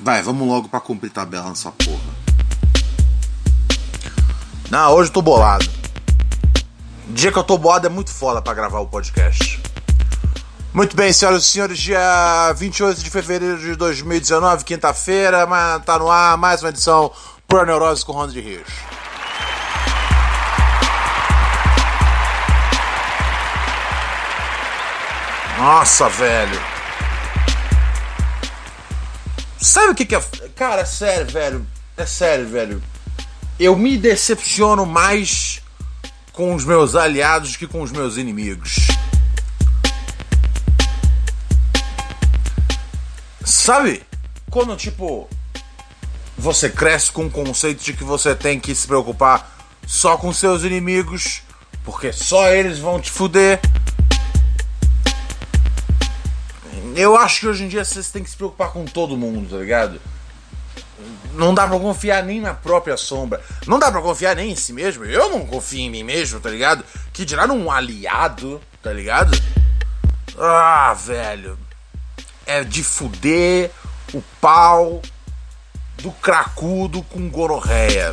Vai, vamos logo pra cumprir tabela nessa porra. Não, hoje eu tô bolado. Dia que eu tô bolado é muito foda pra gravar o podcast. Muito bem, senhoras e senhores, dia 28 de fevereiro de 2019, quinta-feira, tá no ar mais uma edição Pro Neurose com Ronda de Rios. Nossa, velho. Sabe o que, que é. Cara, é sério, velho. É sério, velho. Eu me decepciono mais com os meus aliados que com os meus inimigos. Sabe? Quando, tipo, você cresce com o conceito de que você tem que se preocupar só com seus inimigos, porque só eles vão te fuder. Eu acho que hoje em dia vocês têm que se preocupar com todo mundo, tá ligado? Não dá pra confiar nem na própria sombra. Não dá pra confiar nem em si mesmo. Eu não confio em mim mesmo, tá ligado? Que dirá num aliado, tá ligado? Ah, velho. É de fuder o pau do cracudo com gororreia.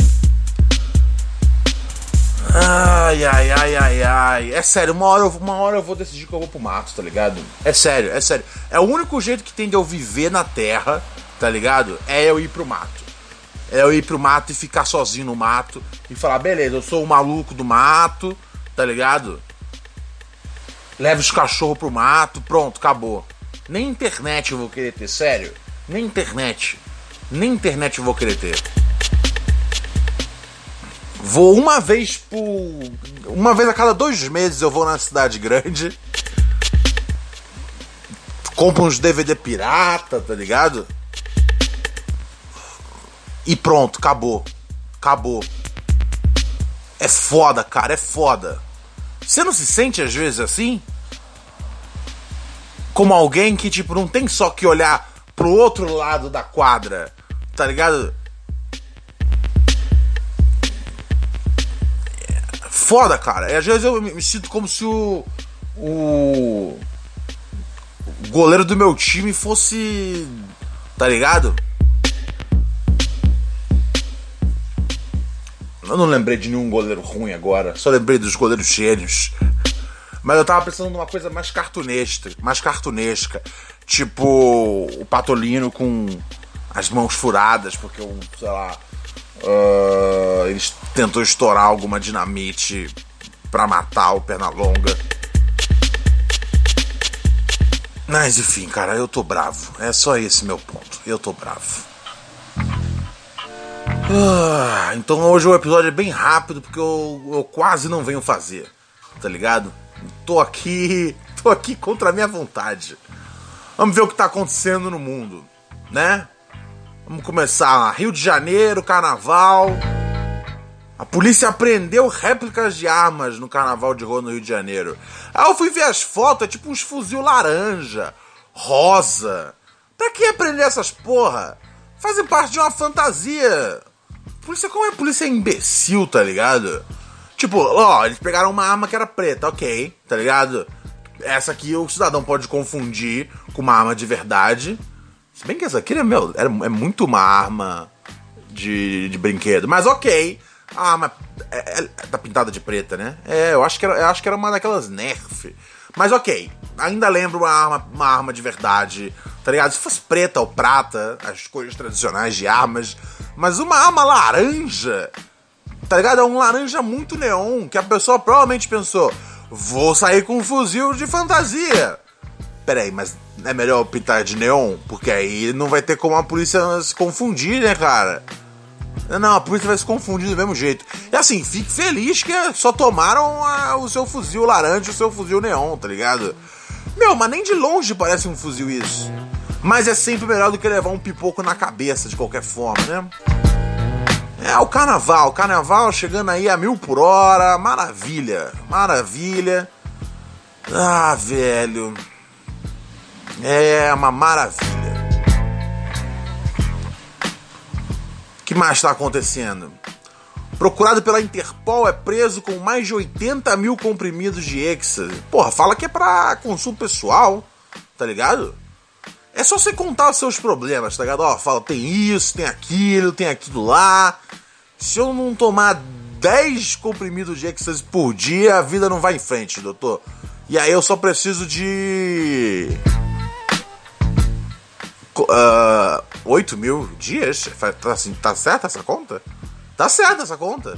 Ai, ai, ai, ai, ai. É sério, uma hora, eu, uma hora eu vou decidir que eu vou pro mato, tá ligado? É sério, é sério. É o único jeito que tem de eu viver na terra, tá ligado? É eu ir pro mato. É eu ir pro mato e ficar sozinho no mato e falar, beleza, eu sou o maluco do mato, tá ligado? Leva os cachorros pro mato, pronto, acabou. Nem internet eu vou querer ter, sério. Nem internet. Nem internet eu vou querer ter. Vou uma vez por. Uma vez a cada dois meses eu vou na cidade grande. Compro uns DVD pirata, tá ligado? E pronto, acabou. Acabou. É foda, cara, é foda. Você não se sente às vezes assim? Como alguém que, tipo, não tem só que olhar pro outro lado da quadra, tá ligado? Foda, cara. E às vezes eu me sinto como se o. O. goleiro do meu time fosse. Tá ligado? Eu não lembrei de nenhum goleiro ruim agora, só lembrei dos goleiros gênios. Mas eu tava pensando numa coisa mais cartunesca, mais cartunesca. Tipo o Patolino com as mãos furadas, porque o, sei lá, Uh, eles tentou estourar alguma dinamite para matar o Pernalonga. Mas enfim, cara, eu tô bravo. É só esse meu ponto. Eu tô bravo. Uh, então hoje o episódio é bem rápido porque eu, eu quase não venho fazer. Tá ligado? Tô aqui. Tô aqui contra a minha vontade. Vamos ver o que tá acontecendo no mundo, né? Vamos começar. Rio de Janeiro, carnaval. A polícia apreendeu réplicas de armas no carnaval de rua no Rio de Janeiro. Aí eu fui ver as fotos, é tipo uns fuzil laranja, rosa. Pra que aprender essas porra? Fazem parte de uma fantasia. Polícia, como é polícia imbecil, tá ligado? Tipo, ó, eles pegaram uma arma que era preta, ok, tá ligado? Essa aqui o cidadão pode confundir com uma arma de verdade. Se bem que essa aqui é, meu, é, muito uma arma de, de brinquedo. Mas ok. A arma é, é, tá pintada de preta, né? É, eu acho que era, eu acho que era uma daquelas Nerf. Mas ok. Ainda lembro uma arma, uma arma de verdade. Tá ligado? Se fosse preta ou prata, as cores tradicionais de armas. Mas uma arma laranja. Tá ligado? É um laranja muito neon. Que a pessoa provavelmente pensou: vou sair com um fuzil de fantasia. Peraí, mas é melhor pintar de neon? Porque aí não vai ter como a polícia se confundir, né, cara? Não, a polícia vai se confundir do mesmo jeito. E assim, fique feliz que só tomaram a, o seu fuzil laranja e o seu fuzil neon, tá ligado? Meu, mas nem de longe parece um fuzil isso. Mas é sempre melhor do que levar um pipoco na cabeça, de qualquer forma, né? É o carnaval, carnaval chegando aí a mil por hora, maravilha, maravilha. Ah, velho. É uma maravilha. O que mais está acontecendo? Procurado pela Interpol, é preso com mais de 80 mil comprimidos de êxtase. Porra, fala que é pra consumo pessoal, tá ligado? É só você contar os seus problemas, tá ligado? Ó, fala, tem isso, tem aquilo, tem aquilo lá. Se eu não tomar 10 comprimidos de êxtase por dia, a vida não vai em frente, doutor. E aí eu só preciso de. Uh, 8 mil dias? Tá, assim, tá certa essa conta? Tá certa essa conta.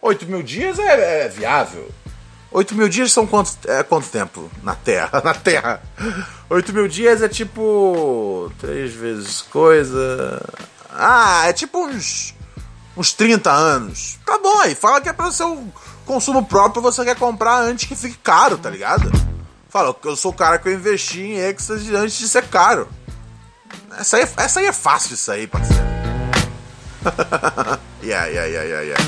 8 mil dias é, é viável. 8 mil dias são quanto, é, quanto tempo na Terra? Na Terra. 8 mil dias é tipo. 3 vezes coisa. Ah, é tipo uns. Uns 30 anos. Tá bom aí. Fala que é pra seu consumo próprio você quer comprar antes que fique caro, tá ligado? Fala, eu sou o cara que eu investi em Ecstasy antes de ser caro. Essa aí, é, essa aí é fácil, isso aí, parceiro. yeah, yeah, yeah, yeah, yeah.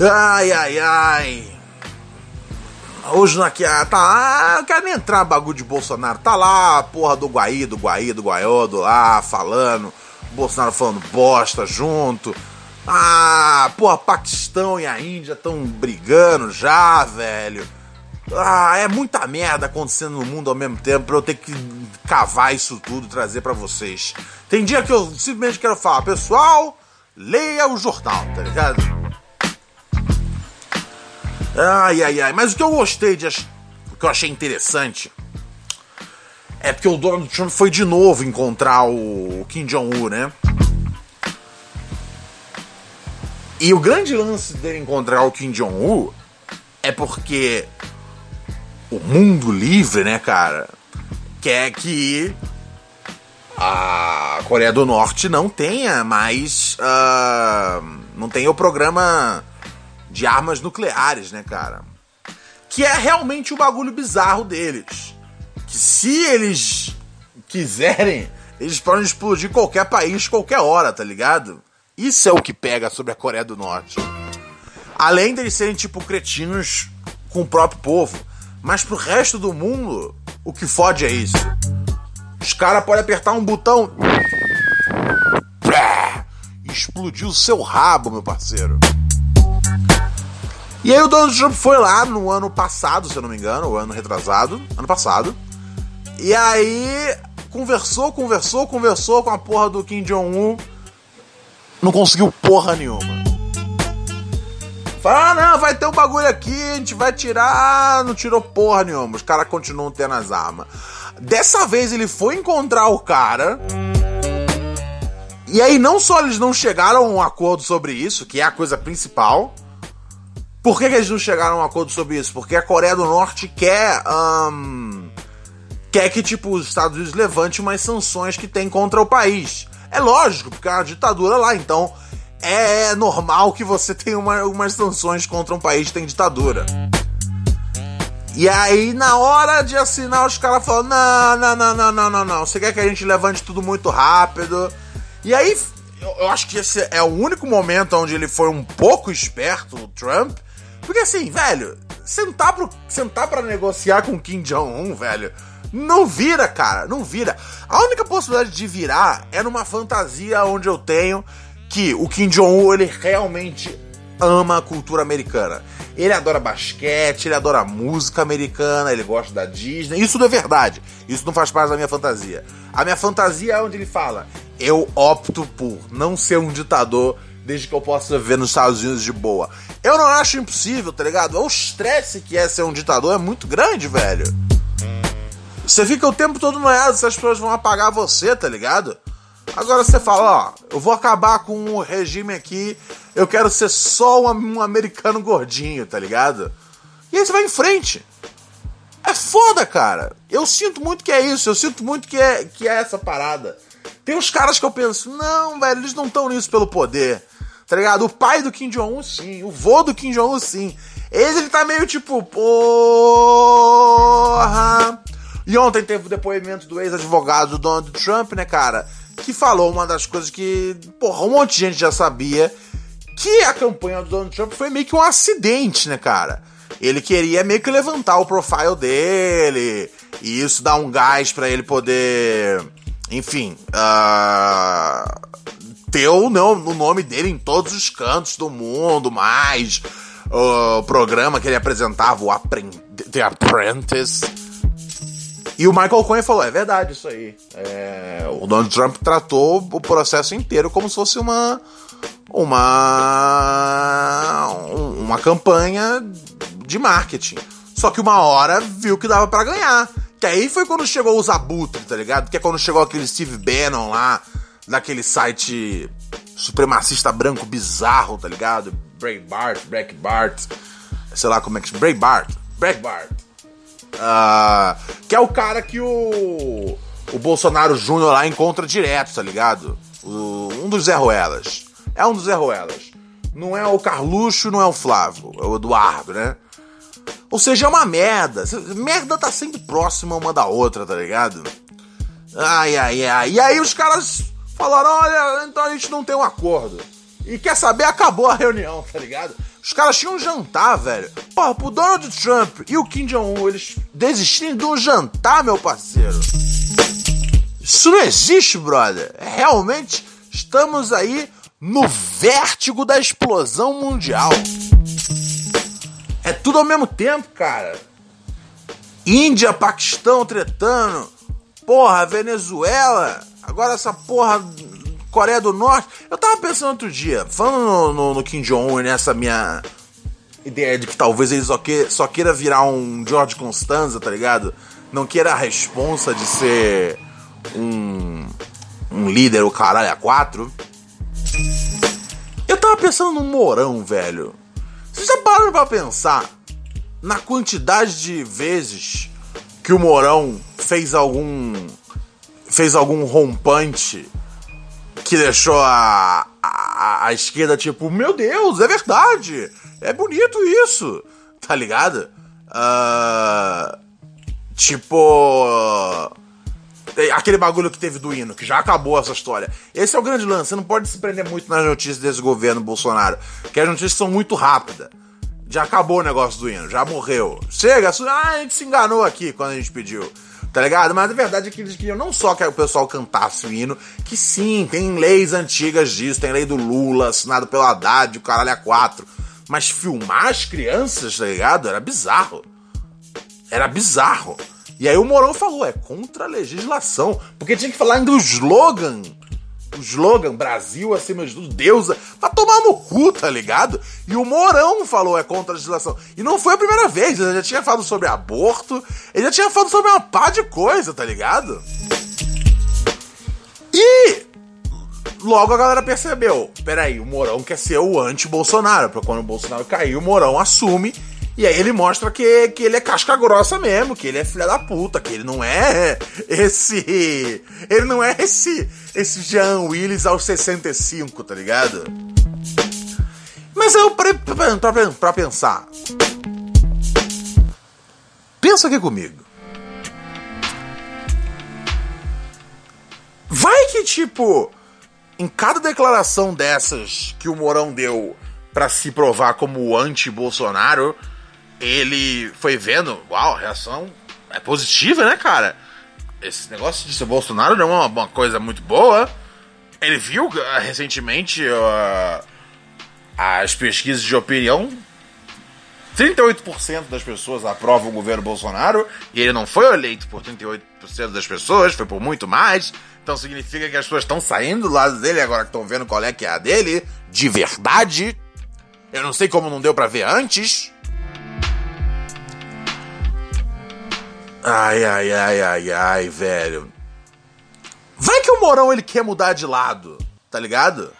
Ai, ai, ai. Hoje aqui, ah, tá. Ah, eu quero nem entrar bagulho de Bolsonaro. Tá lá porra do Guaí, do Guaí, do Guaiodo lá falando. Bolsonaro falando bosta junto. Ah, porra, Paquistão e a Índia estão brigando já, velho. Ah, é muita merda acontecendo no mundo ao mesmo tempo pra eu ter que cavar isso tudo trazer para vocês. Tem dia que eu simplesmente quero falar, pessoal, leia o jornal, tá ligado? Ai, ai, ai. Mas o que eu gostei de. O que eu achei interessante. É porque o Donald Trump foi de novo encontrar o Kim Jong-un, né? E o grande lance dele encontrar o Kim Jong-un é porque o mundo livre, né, cara, quer que a Coreia do Norte não tenha mais. Uh, não tenha o programa de armas nucleares, né, cara? Que é realmente o bagulho bizarro deles. Que se eles quiserem, eles podem explodir qualquer país, qualquer hora, tá ligado? Isso é o que pega sobre a Coreia do Norte. Além deles serem tipo cretinos com o próprio povo. Mas pro resto do mundo, o que fode é isso. Os caras podem apertar um botão. E explodir o seu rabo, meu parceiro. E aí o Donald Trump foi lá no ano passado, se eu não me engano, o ano retrasado, ano passado. E aí conversou, conversou, conversou com a porra do Kim Jong-un. Não conseguiu porra nenhuma. Fala, ah, não, vai ter um bagulho aqui, a gente vai tirar. Não tirou porra nenhuma. Os caras continuam tendo as armas. Dessa vez ele foi encontrar o cara. E aí, não só eles não chegaram a um acordo sobre isso, que é a coisa principal por que, que, eles não chegaram a um acordo sobre isso? Porque a Coreia do Norte quer. Um, quer que, tipo, os Estados Unidos levante umas sanções que tem contra o país. É lógico, porque é uma ditadura lá, então é normal que você tenha uma, umas sanções contra um país que tem ditadura. E aí, na hora de assinar, os caras falam: não, não, não, não, não, não, não. Você quer que a gente levante tudo muito rápido. E aí, eu, eu acho que esse é o único momento onde ele foi um pouco esperto, o Trump, porque assim, velho, sentar, pro, sentar pra negociar com Kim Jong-un, velho, não vira, cara, não vira. A única possibilidade de virar é numa fantasia onde eu tenho que o Kim Jong-un, ele realmente ama a cultura americana. Ele adora basquete, ele adora música americana, ele gosta da Disney. Isso não é verdade. Isso não faz parte da minha fantasia. A minha fantasia é onde ele fala: eu opto por não ser um ditador desde que eu possa viver nos Estados Unidos de boa. Eu não acho impossível, tá ligado? O estresse que é ser um ditador é muito grande, velho. Você fica o tempo todo noiado se as pessoas vão apagar você, tá ligado? Agora você fala, ó, eu vou acabar com o regime aqui, eu quero ser só um, americano gordinho, tá ligado? E aí você vai em frente. É foda, cara. Eu sinto muito que é isso, eu sinto muito que é, que é essa parada. Tem uns caras que eu penso, não, velho, eles não estão nisso pelo poder. Tá ligado? O pai do Kim Jong-un, sim. O vô do Kim Jong-un, sim. Ele, ele tá meio tipo, porra. E ontem teve o depoimento do ex-advogado do Donald Trump, né, cara? Que falou uma das coisas que, porra, um monte de gente já sabia. Que a campanha do Donald Trump foi meio que um acidente, né, cara? Ele queria meio que levantar o profile dele. E isso dá um gás para ele poder. Enfim. Uh, ter ou não o nome dele em todos os cantos do mundo, mais o programa que ele apresentava, o The Apprentice. E o Michael Cohen falou: é verdade isso aí. É, o Donald Trump tratou o processo inteiro como se fosse uma. Uma. Uma campanha de marketing. Só que uma hora viu que dava para ganhar. Que aí foi quando chegou os abutres, tá ligado? Que é quando chegou aquele Steve Bannon lá, daquele site supremacista branco bizarro, tá ligado? Breitbart, Breitbart, sei lá como é que chama. Breitbart, Breitbart. Uh, que é o cara que o, o Bolsonaro Júnior lá encontra direto, tá ligado? O, um dos Zé Ruelas. É um dos Zé Ruelas. Não é o Carluxo, não é o Flávio, é o Eduardo, né? Ou seja, é uma merda. Merda tá sempre próxima uma da outra, tá ligado? Ai, ai, ai. E aí os caras falaram: olha, então a gente não tem um acordo. E quer saber? Acabou a reunião, tá ligado? Os caras tinham um jantar, velho. Porra, pro Donald Trump e o Kim Jong-un, eles desistirem de um jantar, meu parceiro. Isso não existe, brother. Realmente estamos aí no vértigo da explosão mundial. É tudo ao mesmo tempo, cara. Índia, Paquistão tretando. Porra, Venezuela. Agora essa porra Coreia do Norte. Eu tava pensando outro dia, falando no, no, no Kim Jong-un nessa minha ideia de que talvez ele só, que, só queira virar um George Constanza, tá ligado? Não queira a responsa de ser um, um líder, o caralho, a quatro. Eu tava pensando no Morão, velho. Vocês já pararam pra pensar na quantidade de vezes que o Morão fez algum. fez algum rompante que deixou a, a, a, esquerda tipo, meu Deus, é verdade, é bonito isso, tá ligado? Uh, tipo. Aquele bagulho que teve do hino, que já acabou essa história. Esse é o grande lance, você não pode se prender muito nas notícias desse governo Bolsonaro, que as notícias são muito rápidas. Já acabou o negócio do hino, já morreu. Chega, ah, a gente se enganou aqui quando a gente pediu tá ligado? Mas a verdade é que eles queriam não só que o pessoal cantasse o hino, que sim, tem leis antigas disso, tem lei do Lula, assinado pelo Haddad, o caralho a quatro. Mas filmar as crianças, tá ligado? Era bizarro. Era bizarro. E aí o Morão falou, é contra a legislação. Porque tinha que falar ainda o slogan o slogan Brasil acima de tudo, Deus, vai tomar no cu, tá ligado? E o Morão falou é contra a legislação. E não foi a primeira vez, ele já tinha falado sobre aborto, ele já tinha falado sobre uma pá de coisa, tá ligado? E logo a galera percebeu, peraí, o Morão quer ser o anti-Bolsonaro, pra quando o Bolsonaro cair, o Morão assume e aí ele mostra que, que ele é casca grossa mesmo, que ele é filha da puta, que ele não é esse. Ele não é esse. Esse Jean Willis aos 65, tá ligado? Mas eu pra, pra, pra pensar. Pensa aqui comigo. Vai que, tipo, em cada declaração dessas que o Morão deu para se provar como anti-Bolsonaro, ele foi vendo, uau, reação é positiva, né, cara? Esse negócio de ser Bolsonaro não é uma, coisa muito boa. Ele viu uh, recentemente uh, as pesquisas de opinião. 38% das pessoas aprovam o governo Bolsonaro e ele não foi eleito por 38% das pessoas, foi por muito mais. Então significa que as pessoas estão saindo do lado dele agora que estão vendo qual é que é a dele, de verdade. Eu não sei como não deu para ver antes. Ai, ai, ai, ai, ai, velho. Vai que o Morão ele quer mudar de lado, tá ligado?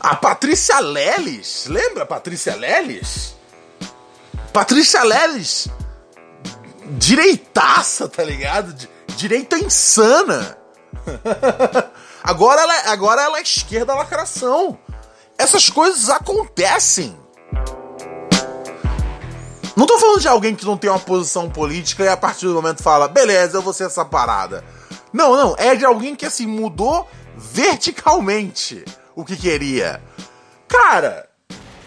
A Patrícia Leles, lembra Patrícia Leles? Patrícia Leles, direitaça, tá ligado? Direita insana. agora, ela, agora ela é esquerda lacração. Essas coisas acontecem. Não tô falando de alguém que não tem uma posição política e a partir do momento fala, beleza, eu vou ser essa parada. Não, não, é de alguém que assim mudou verticalmente o que queria. Cara,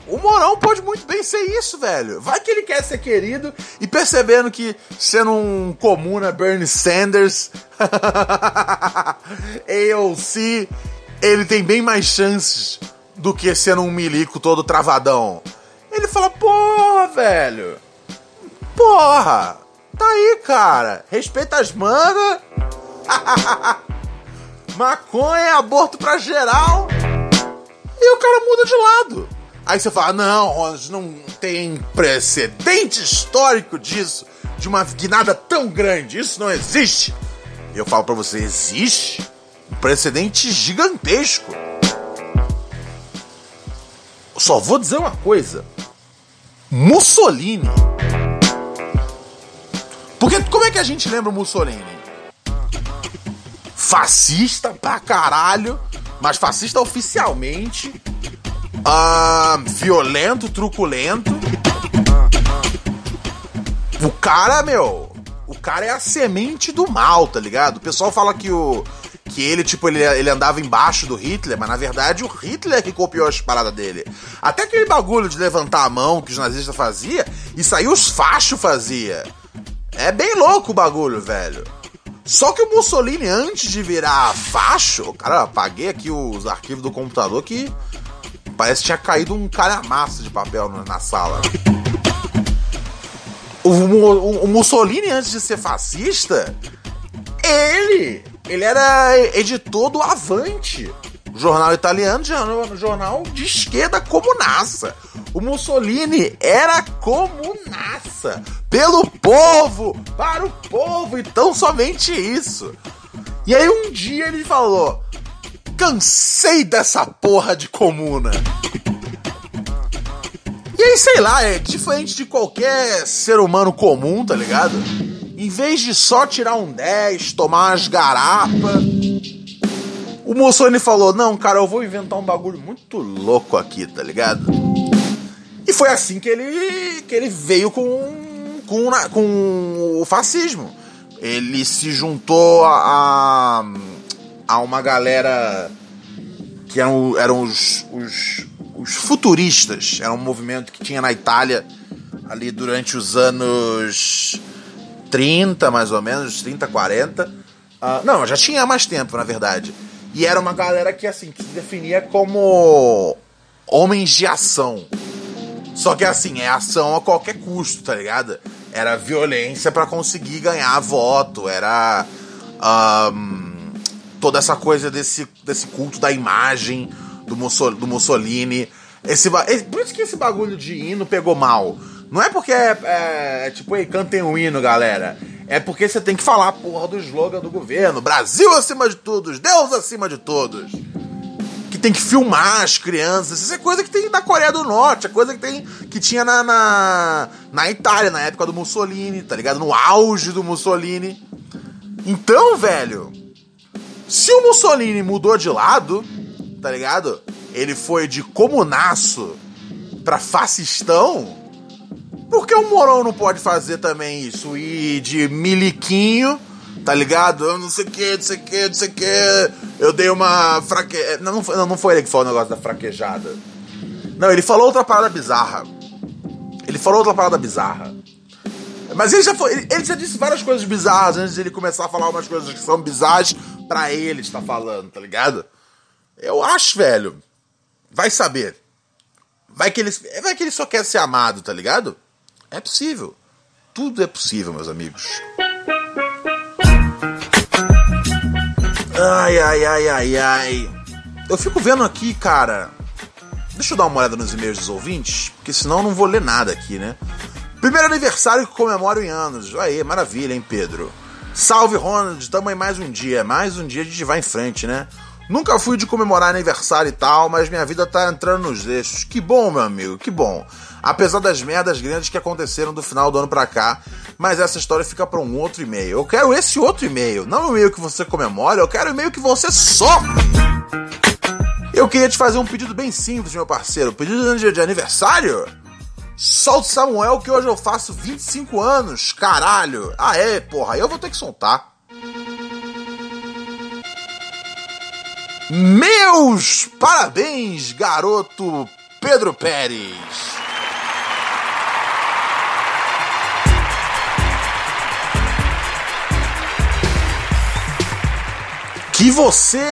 o Morão pode muito bem ser isso, velho. Vai que ele quer ser querido e percebendo que sendo um comuna Bernie Sanders, AOC, ele tem bem mais chances do que sendo um milico todo travadão. Ele fala, porra, velho. Porra. Tá aí, cara. Respeita as manas. Maconha, aborto pra geral. E o cara muda de lado. Aí você fala, não, Ronald, não tem precedente histórico disso. De uma guinada tão grande. Isso não existe. Eu falo para você, existe um precedente gigantesco. Só vou dizer uma coisa. Mussolini. Porque como é que a gente lembra Mussolini? Fascista pra caralho, mas fascista oficialmente. Uh, violento, truculento. O cara, meu. O cara é a semente do mal, tá ligado? O pessoal fala que o que ele, tipo, ele, ele andava embaixo do Hitler, mas na verdade o Hitler que copiou as paradas dele. Até aquele bagulho de levantar a mão que os nazistas faziam, isso aí os fachos fazia. É bem louco o bagulho, velho. Só que o Mussolini, antes de virar facho, cara, apaguei aqui os arquivos do computador que parece que tinha caído um calhamaço de papel na sala. O, o, o Mussolini, antes de ser fascista, ele ele era editor do Avante, jornal italiano, jornal de esquerda comunaça. O Mussolini era comunaça. Pelo povo, para o povo, então somente isso. E aí um dia ele falou: cansei dessa porra de comuna. E aí, sei lá, é diferente de qualquer ser humano comum, tá ligado? Em vez de só tirar um 10, tomar umas garapas, o Mussolini falou: Não, cara, eu vou inventar um bagulho muito louco aqui, tá ligado? E foi assim que ele, que ele veio com, com, com o fascismo. Ele se juntou a, a uma galera que eram, eram os, os, os futuristas. Era um movimento que tinha na Itália ali durante os anos 30, mais ou menos, 30, 40. Uh, não, já tinha mais tempo, na verdade. E era uma galera que, assim, que se definia como homens de ação. Só que, assim, é ação a qualquer custo, tá ligado? Era violência para conseguir ganhar voto, era. Um, toda essa coisa desse, desse culto da imagem do, do Mussolini. Esse, por isso que esse bagulho de hino pegou mal. Não é porque é, é, é tipo, ei, cantem um hino, galera. É porque você tem que falar a porra do slogan do governo. Brasil acima de todos, Deus acima de todos. Que tem que filmar as crianças. Isso é coisa que tem na Coreia do Norte, é coisa que tem que tinha na, na, na Itália, na época do Mussolini, tá ligado? No auge do Mussolini. Então, velho, se o Mussolini mudou de lado, tá ligado? Ele foi de comunaço pra fascistão por que o Morão não pode fazer também isso? Ir de miliquinho, tá ligado? Eu não sei o que, não sei o que, não sei o que. Eu dei uma fraque... Não, não foi, não foi ele que falou o negócio da fraquejada. Não, ele falou outra parada bizarra. Ele falou outra parada bizarra. Mas ele já, foi, ele, já disse várias coisas bizarras antes de ele começar a falar umas coisas que são bizarras pra ele estar falando, tá ligado? Eu acho, velho. Vai saber. Vai que ele, vai que ele só quer ser amado, tá ligado? É possível. Tudo é possível, meus amigos. Ai, ai, ai, ai, ai. Eu fico vendo aqui, cara. Deixa eu dar uma olhada nos e-mails dos ouvintes, porque senão eu não vou ler nada aqui, né? Primeiro aniversário que comemoro em anos. Aí, maravilha, hein, Pedro? Salve, Ronald. Tamo aí mais um dia. Mais um dia a gente vai em frente, né? Nunca fui de comemorar aniversário e tal, mas minha vida tá entrando nos eixos. Que bom, meu amigo, que bom. Apesar das merdas grandes que aconteceram do final do ano pra cá, mas essa história fica para um outro e-mail. Eu quero esse outro e-mail, não o e-mail que você comemora, eu quero o e-mail que você sofre. Eu queria te fazer um pedido bem simples, meu parceiro. Pedido de aniversário? Solta Samuel que hoje eu faço 25 anos, caralho. Ah é, porra, eu vou ter que soltar. Meus parabéns, garoto Pedro Pérez. Que você.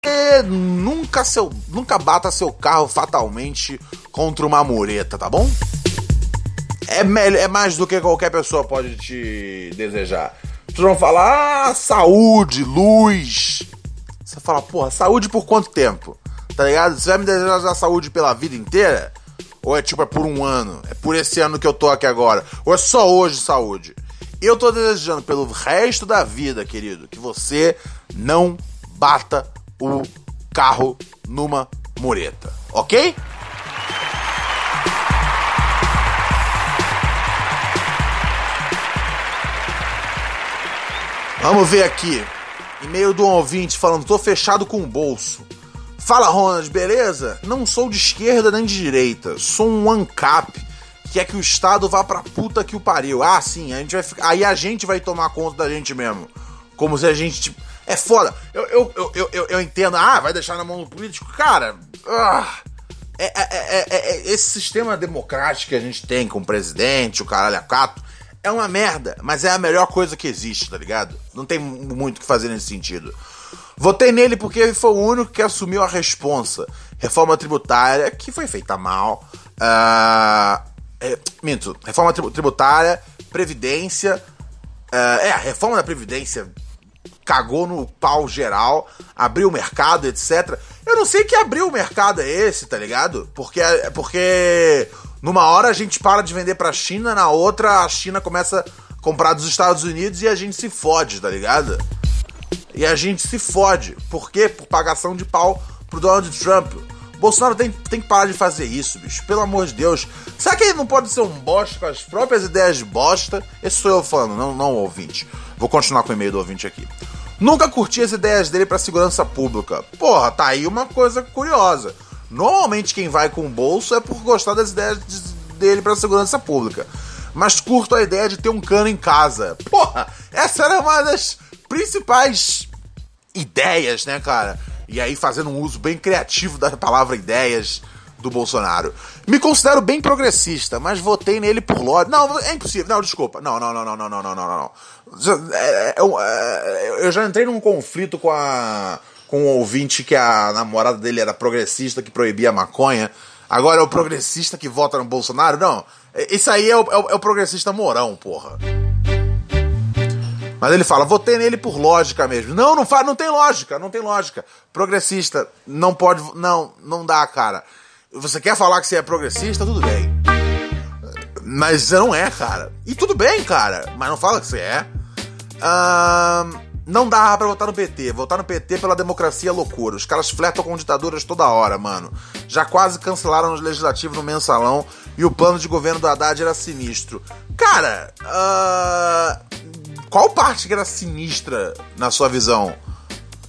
E nunca, seu, nunca bata seu carro fatalmente contra uma mureta, tá bom? É, é mais do que qualquer pessoa pode te desejar. Tu vão falar, ah, saúde, luz. Você fala, porra, saúde por quanto tempo? Tá ligado? Você vai me desejar saúde pela vida inteira? Ou é tipo, é por um ano? É por esse ano que eu tô aqui agora? Ou é só hoje saúde? Eu tô desejando pelo resto da vida, querido, que você não bata o carro numa mureta, ok? Vamos ver aqui. E-mail do um ouvinte falando: tô fechado com o bolso. Fala, Ronald, beleza? Não sou de esquerda nem de direita. Sou um ANCAP, que é que o Estado vá pra puta que o pariu. Ah, sim, a gente vai ficar... aí a gente vai tomar conta da gente mesmo. Como se a gente. É foda. Eu, eu, eu, eu, eu, entendo. Ah, vai deixar na mão do político. Cara. Ah, é, é, é, esse sistema democrático que a gente tem com o presidente, o caralho a cato é uma merda, mas é a melhor coisa que existe, tá ligado? Não tem muito o que fazer nesse sentido. Votei nele porque ele foi o único que assumiu a responsa. Reforma tributária, que foi feita mal. Uh, é, minto, reforma tributária, previdência. Uh, é, a reforma da previdência cagou no pau geral, abriu o mercado, etc. Eu não sei que abriu o mercado é esse, tá ligado? Porque, porque numa hora a gente para de vender pra China, na outra a China começa a comprar dos Estados Unidos e a gente se fode, tá ligado? E a gente se fode. Por quê? Por pagação de pau pro Donald Trump. Bolsonaro tem, tem que parar de fazer isso, bicho. Pelo amor de Deus. Será que ele não pode ser um bosta com as próprias ideias de bosta? Esse sou eu falando, não, não ouvinte. Vou continuar com o e-mail do ouvinte aqui. Nunca curti as ideias dele para segurança pública. Porra, tá aí uma coisa curiosa. Normalmente quem vai com o bolso é por gostar das ideias dele para segurança pública. Mas curto a ideia de ter um cano em casa. Porra, essa era uma das principais ideias, né, cara? E aí fazendo um uso bem criativo da palavra ideias do Bolsonaro. Me considero bem progressista, mas votei nele por lógica. Não, é impossível. Não, desculpa. Não, não, não, não, não, não, não, não, não. Eu, eu já entrei num conflito com a com um ouvinte que a namorada dele era progressista que proibia a maconha. Agora é o progressista que vota no Bolsonaro? Não. Isso aí é o, é o, é o progressista morão, porra. Mas ele fala, votei nele por lógica mesmo. Não, não faz, não tem lógica, não tem lógica. Progressista não pode, não, não dá, cara. Você quer falar que você é progressista, tudo bem. Mas você não é, cara. E tudo bem, cara. Mas não fala que você é. Não dá pra votar no PT. Votar no PT pela democracia é loucura. Os caras flertam com ditaduras toda hora, mano. Já quase cancelaram os legislativos no mensalão e o plano de governo do Haddad era sinistro. Cara, uh... qual parte que era sinistra na sua visão?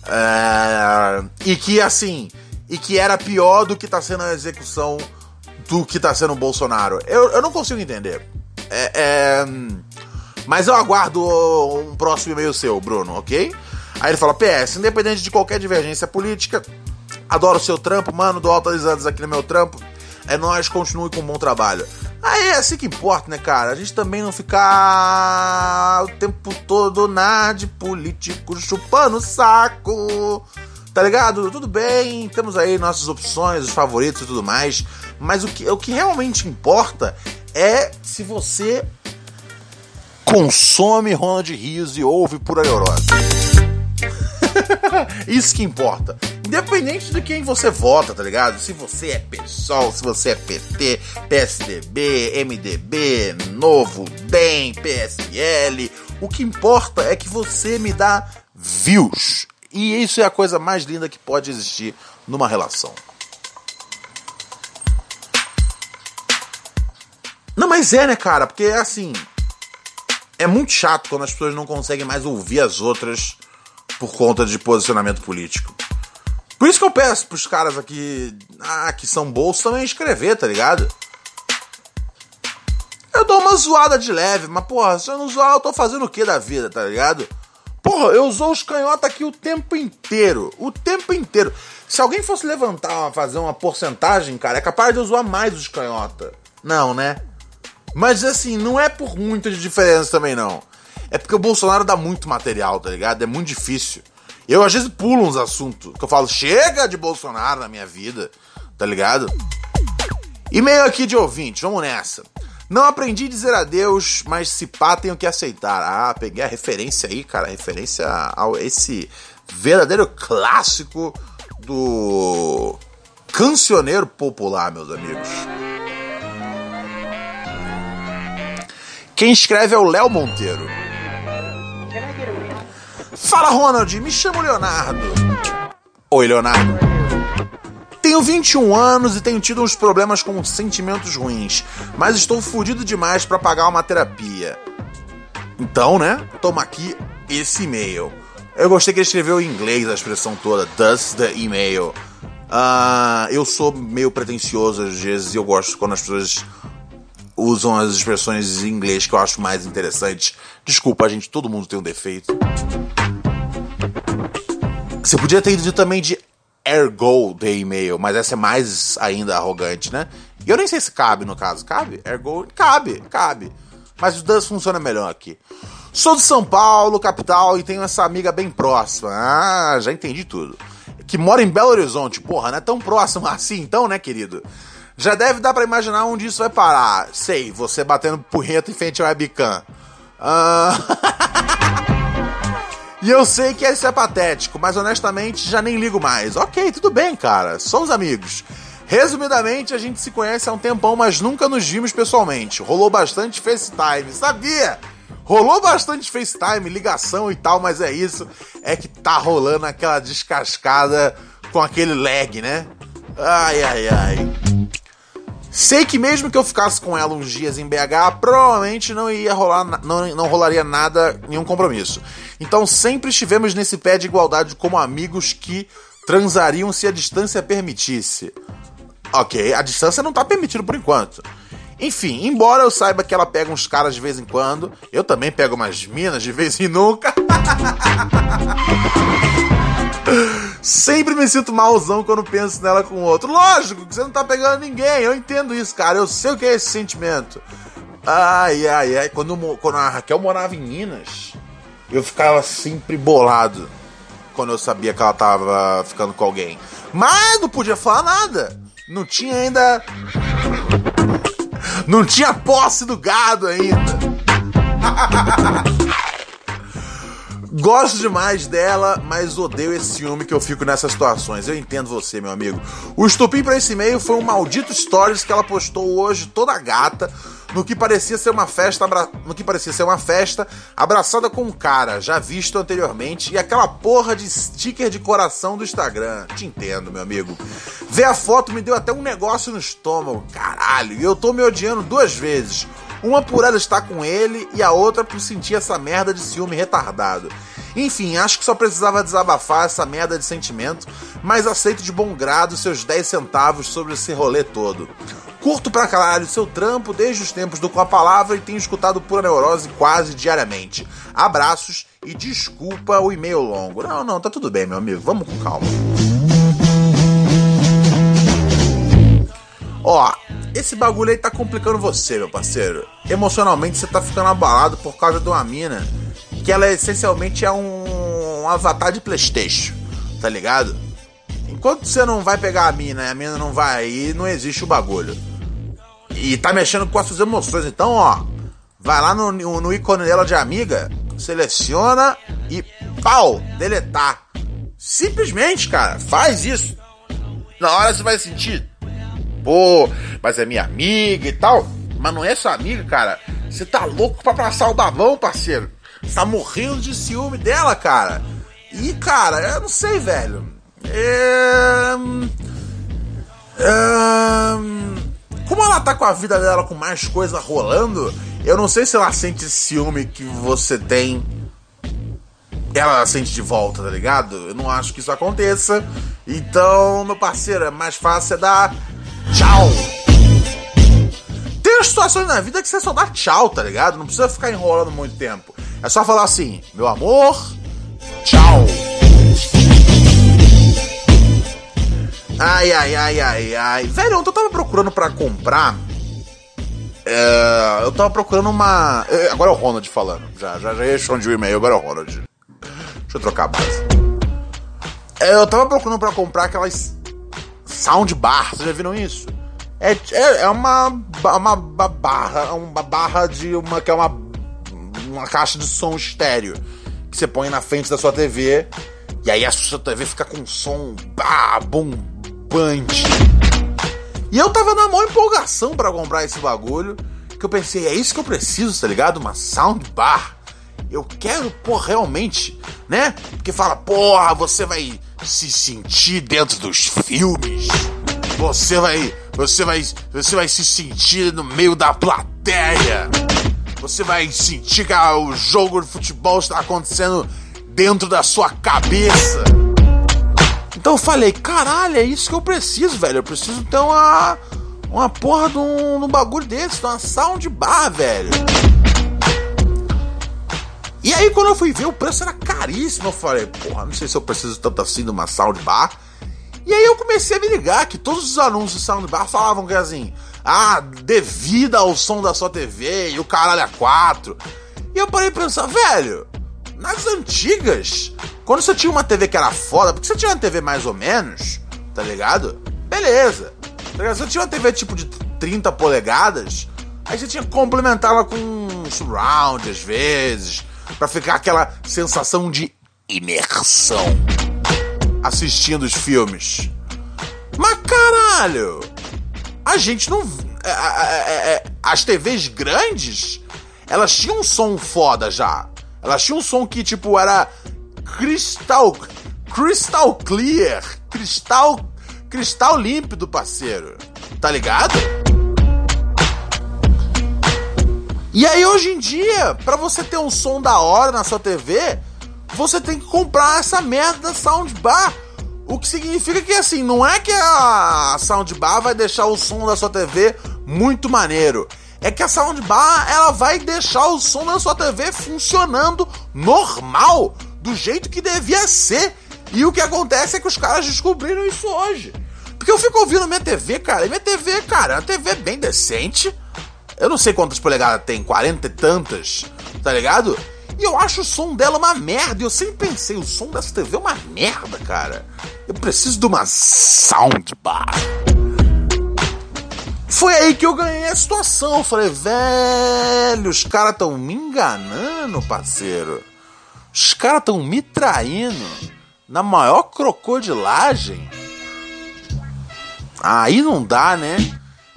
Uh... E que, assim, e que era pior do que tá sendo a execução do que tá sendo o Bolsonaro. Eu, eu não consigo entender. É. é... Mas eu aguardo um próximo e-mail seu, Bruno, ok? Aí ele fala: PS, independente de qualquer divergência política, adoro seu trampo, mano, dou atualizados aqui no meu trampo. É nós, continue com um bom trabalho. Aí é assim que importa, né, cara? A gente também não ficar o tempo todo na de político chupando saco. Tá ligado? Tudo bem, temos aí nossas opções, os favoritos e tudo mais. Mas o que, o que realmente importa é se você consome Ronald Rios e ouve pura neurose. Isso que importa. Independente de quem você vota, tá ligado? Se você é PSOL, se você é PT, PSDB, MDB, Novo, DEM, PSL, o que importa é que você me dá views. E isso é a coisa mais linda que pode existir numa relação. Não, mas é, né, cara? Porque assim. É muito chato quando as pessoas não conseguem mais ouvir as outras por conta de posicionamento político. Por isso que eu peço pros caras aqui, ah, que são bolsos, também escrever, tá ligado? Eu dou uma zoada de leve, mas porra, se eu não zoar, eu tô fazendo o que da vida, tá ligado? Porra, eu usou os canhotas aqui o tempo inteiro. O tempo inteiro. Se alguém fosse levantar, fazer uma porcentagem, cara, é capaz de eu zoar mais os canhota. Não, né? Mas assim, não é por muita diferença também, não. É porque o Bolsonaro dá muito material, tá ligado? É muito difícil. Eu às vezes pulo uns assuntos que eu falo, chega de Bolsonaro na minha vida, tá ligado? E-mail aqui de ouvinte, vamos nessa. Não aprendi a dizer adeus, mas se pá, tenho que aceitar. Ah, peguei a referência aí, cara, referência a esse verdadeiro clássico do cancioneiro popular, meus amigos. Quem escreve é o Léo Monteiro. Fala, Ronald, me chamo Leonardo. Oi, Leonardo. Tenho 21 anos e tenho tido uns problemas com sentimentos ruins, mas estou fudido demais para pagar uma terapia. Então, né? Toma aqui esse e-mail. Eu gostei que ele escreveu em inglês a expressão toda, does the email. Uh, eu sou meio pretencioso às vezes e eu gosto quando as pessoas usam as expressões em inglês que eu acho mais interessantes. Desculpa, gente, todo mundo tem um defeito. Você podia ter ido também de ergo de e-mail, mas essa é mais ainda arrogante, né? E eu nem sei se cabe no caso. Cabe? Ergo? Cabe, cabe. Mas o does funciona melhor aqui. Sou de São Paulo, capital, e tenho essa amiga bem próxima. Ah, já entendi tudo. Que mora em Belo Horizonte. Porra, não é tão próximo assim então, né, querido? Já deve dar para imaginar onde isso vai parar. Sei, você batendo punheta em frente ao webcam. Ah... E eu sei que esse é patético, mas honestamente já nem ligo mais. Ok, tudo bem, cara. Somos amigos. Resumidamente, a gente se conhece há um tempão, mas nunca nos vimos pessoalmente. Rolou bastante FaceTime, sabia? Rolou bastante FaceTime, ligação e tal, mas é isso. É que tá rolando aquela descascada com aquele lag, né? Ai, ai, ai. Sei que mesmo que eu ficasse com ela uns dias em BH, provavelmente não ia rolar, não, não rolaria nada, nenhum compromisso. Então sempre estivemos nesse pé de igualdade como amigos que transariam se a distância permitisse. Ok, a distância não tá permitido por enquanto. Enfim, embora eu saiba que ela pega uns caras de vez em quando, eu também pego umas minas de vez em nunca. Sempre me sinto malzão quando penso nela com outro. Lógico que você não tá pegando ninguém, eu entendo isso, cara. Eu sei o que é esse sentimento. Ai, ai, ai. Quando, quando a Raquel morava em Minas, eu ficava sempre bolado quando eu sabia que ela tava ficando com alguém. Mas não podia falar nada. Não tinha ainda. Não tinha posse do gado ainda. Gosto demais dela, mas odeio esse ciúme que eu fico nessas situações. Eu entendo você, meu amigo. O estupim para esse e-mail foi um maldito stories que ela postou hoje, toda gata, no que parecia ser uma festa, abra... no que parecia ser uma festa, abraçada com um cara já visto anteriormente e aquela porra de sticker de coração do Instagram. Te entendo, meu amigo. Ver a foto me deu até um negócio no estômago, caralho. E eu tô me odiando duas vezes. Uma por ela estar com ele e a outra por sentir essa merda de ciúme retardado. Enfim, acho que só precisava desabafar essa merda de sentimento, mas aceito de bom grado seus 10 centavos sobre esse rolê todo. Curto pra caralho seu trampo desde os tempos do Com a Palavra e tenho escutado Pura Neurose quase diariamente. Abraços e desculpa o e-mail longo. Não, não, tá tudo bem, meu amigo, vamos com calma. Ó, esse bagulho aí tá complicando você, meu parceiro. Emocionalmente você tá ficando abalado por causa de uma mina que ela essencialmente é um, avatar de Playstation, tá ligado? Enquanto você não vai pegar a mina e a mina não vai aí, não existe o bagulho. E tá mexendo com as suas emoções. Então, ó, vai lá no, no ícone dela de amiga, seleciona e pau, deletar. Simplesmente, cara, faz isso. Na hora você vai sentir, pô, mas é minha amiga e tal. Mas não é sua amiga, cara. Você tá louco pra passar o babão, parceiro. Você tá morrendo de ciúme dela, cara. E, cara, eu não sei, velho. É... É... Como ela tá com a vida dela com mais coisa rolando, eu não sei se ela sente ciúme que você tem. Ela sente de volta, tá ligado? Eu não acho que isso aconteça. Então, meu parceiro, é mais fácil é dar tchau. Tem situações na vida que você só dá tchau, tá ligado? Não precisa ficar enrolando muito tempo. É só falar assim, meu amor, tchau. Ai, ai, ai, ai, ai. Velho, ontem eu tava procurando pra comprar. É, eu tava procurando uma. É, agora é o Ronald falando. Já, já, já respondi o e-mail, agora é o Ronald. Deixa eu trocar a base. É, eu tava procurando pra comprar aquelas soundbar. Vocês já viram isso? É, é, é uma, uma, uma barra. Uma barra de uma. que é uma. Uma caixa de som estéreo. Que você põe na frente da sua TV. E aí a sua TV fica com som bah, bombante. E eu tava na maior empolgação para comprar esse bagulho. Que eu pensei, é isso que eu preciso, tá ligado? Uma soundbar. Eu quero, pô, realmente, né? Porque fala, porra, você vai se sentir dentro dos filmes. Você vai, você vai, você vai se sentir no meio da plateia. Você vai sentir que o jogo de futebol está acontecendo dentro da sua cabeça. Então eu falei, caralho, é isso que eu preciso, velho. Eu preciso ter uma. Uma porra de um, de um bagulho desse, uma soundbar, velho. E aí, quando eu fui ver, o preço era caríssimo. Eu falei, porra, não sei se eu preciso tanto assim de uma soundbar. E aí eu comecei a me ligar que todos os anúncios de soundbar falavam que assim, ah, devida ao som da sua TV e o caralho é 4. E eu parei pra pensar, velho, nas antigas, quando você tinha uma TV que era foda, porque você tinha uma TV mais ou menos, tá ligado? Beleza. Tá ligado? Você tinha uma TV tipo de 30 polegadas, aí você tinha que complementá-la com um surround às vezes, para ficar aquela sensação de imersão assistindo os filmes. Mas caralho, a gente não. É, é, é, as TVs grandes, elas tinham um som foda já. Elas tinham um som que, tipo, era cristal. Crystal clear. Cristal. Cristal límpido, parceiro. Tá ligado? E aí, hoje em dia, para você ter um som da hora na sua TV, você tem que comprar essa merda da soundbar. O que significa que assim, não é que a soundbar vai deixar o som da sua TV muito maneiro é que a soundbar ela vai deixar o som da sua TV funcionando normal, do jeito que devia ser. E o que acontece é que os caras descobriram isso hoje. Porque eu fico ouvindo minha TV, cara, e minha TV, cara, é uma TV bem decente. Eu não sei quantas polegadas tem, 40 e tantas, tá ligado? E eu acho o som dela uma merda. E eu sempre pensei, o som dessa TV é uma merda, cara. Eu preciso de uma soundbar. Foi aí que eu ganhei a situação. Eu falei, velho, os caras tão me enganando, parceiro. Os caras tão me traindo na maior crocodilagem. Aí não dá, né?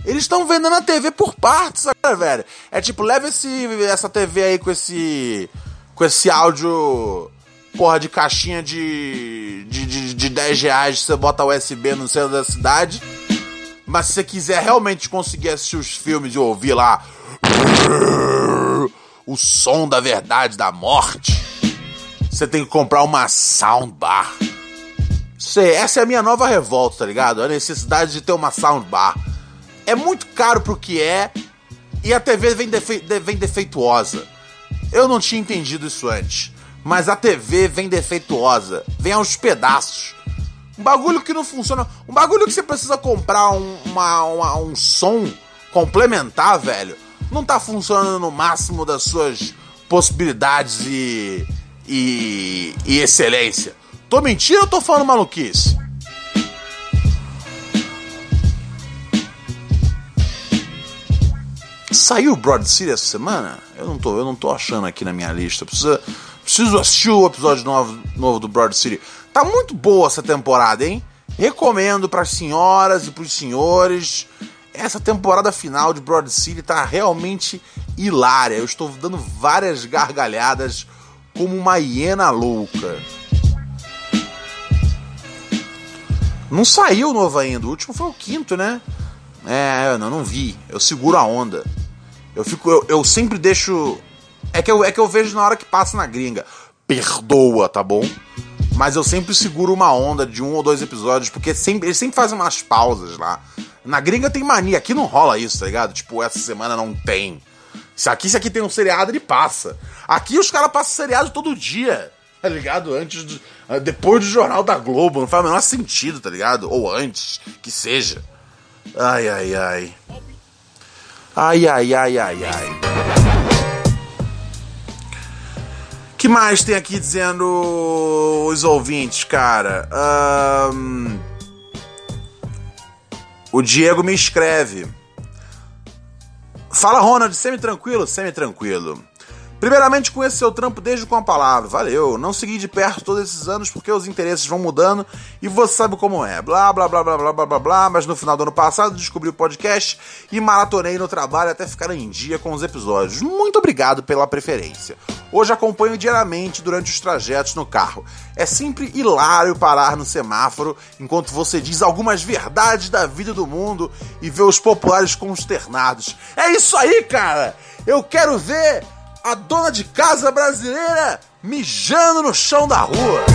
Eles estão vendendo a TV por partes, agora, velho. É tipo, leva esse, essa TV aí com esse. com esse áudio. Porra, de caixinha de. de, de, de 10 reais, você bota USB no centro da cidade mas se você quiser realmente conseguir assistir os filmes e ouvir lá o som da verdade da morte, você tem que comprar uma soundbar. Sei, essa é a minha nova revolta, tá ligado? A necessidade de ter uma soundbar. É muito caro pro que é e a TV vem, defe vem defeituosa. Eu não tinha entendido isso antes, mas a TV vem defeituosa, vem aos pedaços. Um bagulho que não funciona. Um bagulho que você precisa comprar um, uma, uma, um som complementar, velho, não tá funcionando no máximo das suas possibilidades e, e, e excelência. Tô mentindo ou tô falando maluquice? Saiu o Broad City essa semana? Eu não tô, eu não tô achando aqui na minha lista. Precisa, preciso assistir o episódio novo, novo do Broad City. Tá muito boa essa temporada, hein? Recomendo para as senhoras e para os senhores. Essa temporada final de Broad City tá realmente hilária. Eu estou dando várias gargalhadas como uma hiena louca. Não saiu novo ainda. O último foi o quinto, né? É, eu não, não vi. Eu seguro a onda. Eu fico. Eu, eu sempre deixo. É que, eu, é que eu vejo na hora que passa na gringa. Perdoa, tá bom? Mas eu sempre seguro uma onda de um ou dois episódios, porque sempre, eles sempre fazem umas pausas lá. Na gringa tem mania, aqui não rola isso, tá ligado? Tipo, essa semana não tem. Se aqui, se aqui tem um seriado, ele passa. Aqui os caras passam seriado todo dia, tá ligado? Antes do, depois do Jornal da Globo, não faz o menor sentido, tá ligado? Ou antes, que seja. Ai, ai, ai. Ai, ai, ai, ai, ai. Que mais tem aqui dizendo os ouvintes, cara? Um... O Diego me escreve. Fala, Ronald, semi-tranquilo? Semi-tranquilo. Primeiramente, conheço seu trampo desde com a palavra. Valeu. Não segui de perto todos esses anos porque os interesses vão mudando e você sabe como é. Blá, blá, blá, blá, blá, blá, blá, blá. Mas no final do ano passado descobri o podcast e maratonei no trabalho até ficar em dia com os episódios. Muito obrigado pela preferência. Hoje acompanho diariamente durante os trajetos no carro. É sempre hilário parar no semáforo enquanto você diz algumas verdades da vida do mundo e ver os populares consternados. É isso aí, cara! Eu quero ver a dona de casa brasileira mijando no chão da rua.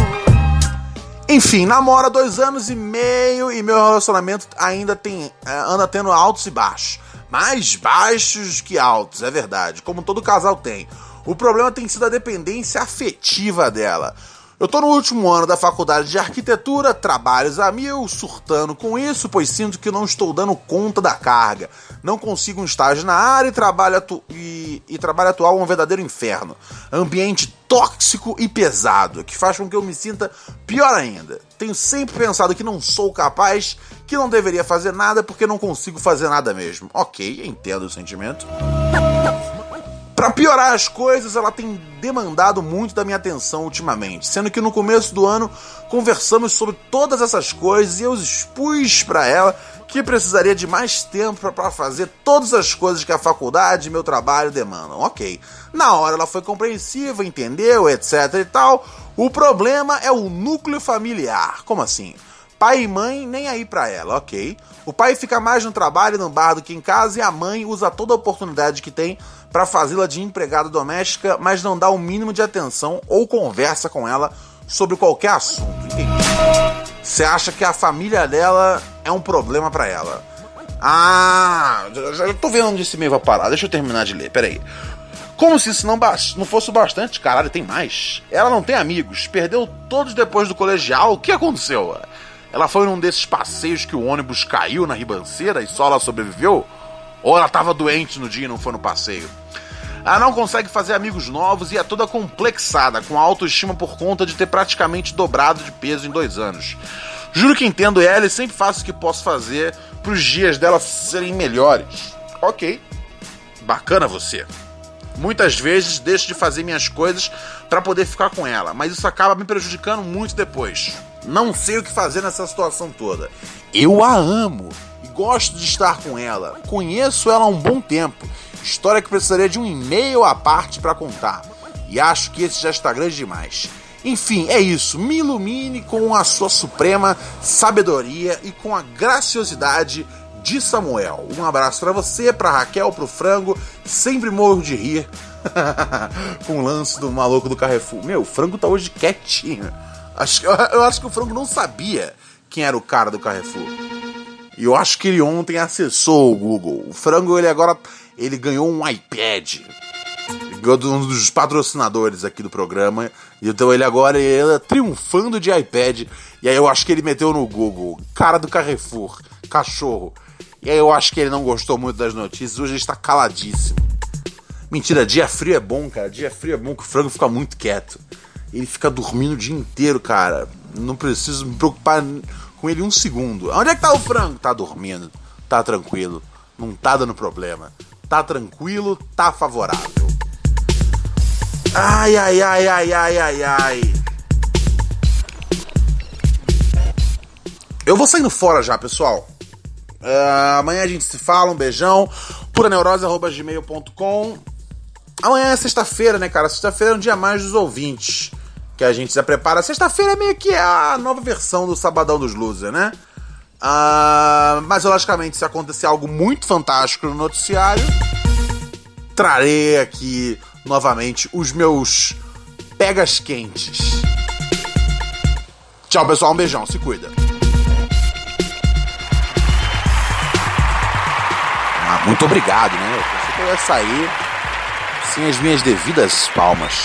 Enfim, namora dois anos e meio e meu relacionamento ainda tem é, anda tendo altos e baixos. Mais baixos que altos, é verdade, como todo casal tem. O problema tem sido a dependência afetiva dela. Eu tô no último ano da faculdade de arquitetura, trabalhos a mil, surtando com isso, pois sinto que não estou dando conta da carga. Não consigo um estágio na área e trabalho, atu e, e trabalho atual é um verdadeiro inferno. Ambiente tóxico e pesado, que faz com que eu me sinta pior ainda. Tenho sempre pensado que não sou capaz, que não deveria fazer nada porque não consigo fazer nada mesmo. Ok, entendo o sentimento. Para piorar as coisas, ela tem demandado muito da minha atenção ultimamente, sendo que no começo do ano conversamos sobre todas essas coisas e eu expus para ela que precisaria de mais tempo para fazer todas as coisas que a faculdade e meu trabalho demandam. Ok. Na hora ela foi compreensiva, entendeu, etc e tal. O problema é o núcleo familiar. Como assim? Pai e mãe nem aí pra ela, ok. O pai fica mais no trabalho no bar do que em casa e a mãe usa toda a oportunidade que tem para fazê-la de empregada doméstica, mas não dá o mínimo de atenção ou conversa com ela sobre qualquer assunto. Entendi. Você acha que a família dela é um problema para ela? Ah, já tô vendo onde esse meio vai parar. Deixa eu terminar de ler, peraí. Como se isso não, não fosse bastante, caralho, tem mais. Ela não tem amigos, perdeu todos depois do colegial. O que aconteceu? Ela foi num desses passeios que o ônibus caiu na ribanceira e só ela sobreviveu? Ou ela estava doente no dia e não foi no passeio? Ela não consegue fazer amigos novos e é toda complexada, com autoestima por conta de ter praticamente dobrado de peso em dois anos. Juro que entendo ela e sempre faço o que posso fazer para os dias dela serem melhores. Ok, bacana você. Muitas vezes deixo de fazer minhas coisas para poder ficar com ela, mas isso acaba me prejudicando muito depois. Não sei o que fazer nessa situação toda. Eu a amo e gosto de estar com ela. Conheço ela há um bom tempo. História que precisaria de um e-mail à parte para contar. E acho que esse já está grande demais. Enfim, é isso. Me ilumine com a sua suprema sabedoria e com a graciosidade de Samuel. Um abraço para você, para Raquel, pro Frango. Sempre morro de rir com o lance do maluco do Carrefour. Meu, o Frango tá hoje quietinho. Acho, eu, eu acho que o Frango não sabia quem era o cara do Carrefour. E eu acho que ele ontem acessou o Google. O Frango, ele agora ele ganhou um iPad. Ganhou um dos patrocinadores aqui do programa. Então ele agora ele é triunfando de iPad. E aí eu acho que ele meteu no Google, cara do Carrefour, cachorro. E aí eu acho que ele não gostou muito das notícias, hoje ele está caladíssimo. Mentira, dia frio é bom, cara. Dia frio é bom que o frango fica muito quieto. Ele fica dormindo o dia inteiro, cara. Não preciso me preocupar com ele um segundo. Onde é que tá o frango? Tá dormindo. Tá tranquilo. Não tá dando problema. Tá tranquilo, tá favorável. Ai, ai, ai, ai, ai, ai, ai. Eu vou saindo fora já, pessoal. Uh, amanhã a gente se fala, um beijão. puraneurose.gmail.com Amanhã é sexta-feira, né, cara? Sexta-feira é um dia mais dos ouvintes. Que a gente já prepara. Sexta-feira é meio que a nova versão do Sabadão dos Losers, né? Uh, mas, logicamente, se acontecer algo muito fantástico no noticiário, trarei aqui novamente os meus pegas quentes. Tchau, pessoal. Um beijão. Se cuida. Ah, muito obrigado, né? Eu pensei que eu ia sair sem as minhas devidas palmas.